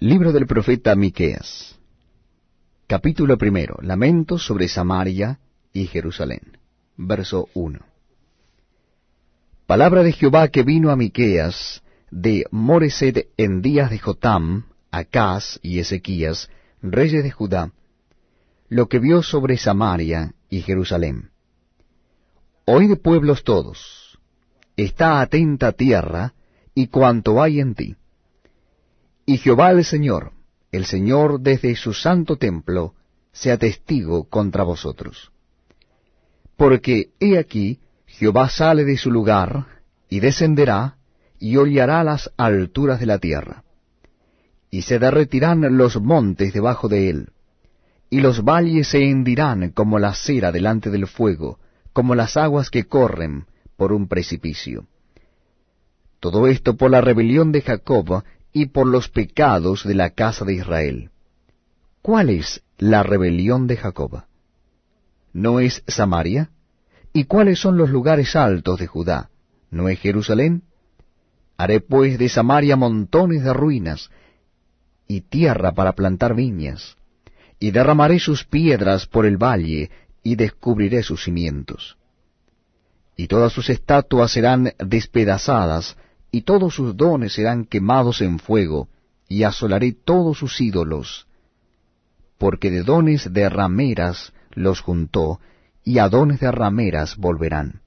Libro del profeta Miqueas. Capítulo primero. Lamento sobre Samaria y Jerusalén. Verso 1. Palabra de Jehová que vino a Miqueas de Moreset en días de Jotam, Acaz y Ezequías, reyes de Judá, lo que vio sobre Samaria y Jerusalén. Oíd pueblos todos, está atenta tierra y cuanto hay en ti y Jehová el Señor, el Señor desde su santo templo, sea testigo contra vosotros. Porque he aquí, Jehová sale de su lugar, y descenderá, y hollará las alturas de la tierra. Y se derretirán los montes debajo de él, y los valles se hendirán como la cera delante del fuego, como las aguas que corren por un precipicio. Todo esto por la rebelión de Jacob y por los pecados de la casa de Israel. ¿Cuál es la rebelión de Jacob? ¿No es Samaria? ¿Y cuáles son los lugares altos de Judá? ¿No es Jerusalén? Haré pues de Samaria montones de ruinas y tierra para plantar viñas, y derramaré sus piedras por el valle, y descubriré sus cimientos. Y todas sus estatuas serán despedazadas, y todos sus dones serán quemados en fuego, y asolaré todos sus ídolos, porque de dones de rameras los juntó, y a dones de rameras volverán.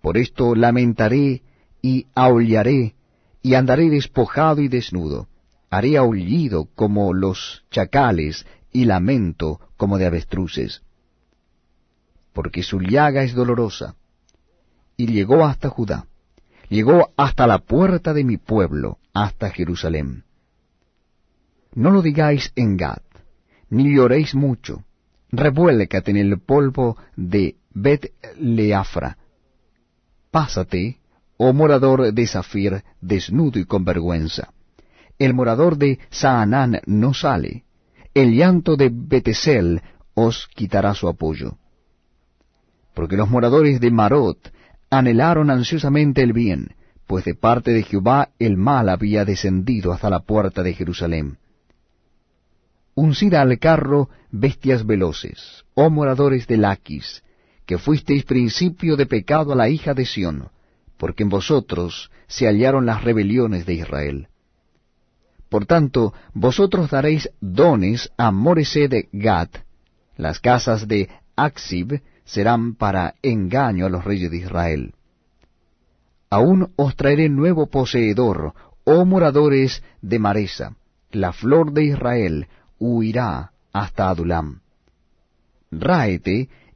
Por esto lamentaré y aullaré, y andaré despojado y desnudo, haré aullido como los chacales, y lamento como de avestruces. Porque su llaga es dolorosa, y llegó hasta Judá llegó hasta la puerta de mi pueblo, hasta Jerusalén. No lo digáis en Gad, ni lloréis mucho, revuélcate en el polvo de Bet Leafra. Pásate, oh morador de Zafir, desnudo y con vergüenza. El morador de Saanán no sale, el llanto de Betesel os quitará su apoyo. Porque los moradores de Marot anhelaron ansiosamente el bien, pues de parte de Jehová el mal había descendido hasta la puerta de Jerusalén. Uncida al carro bestias veloces, oh moradores de Laquis, que fuisteis principio de pecado a la hija de Sión, porque en vosotros se hallaron las rebeliones de Israel. Por tanto, vosotros daréis dones a Moresé de Gad, las casas de Axib serán para engaño a los reyes de Israel. Aún os traeré nuevo poseedor, oh moradores de Maresa, la flor de Israel huirá hasta Adulam. Ráete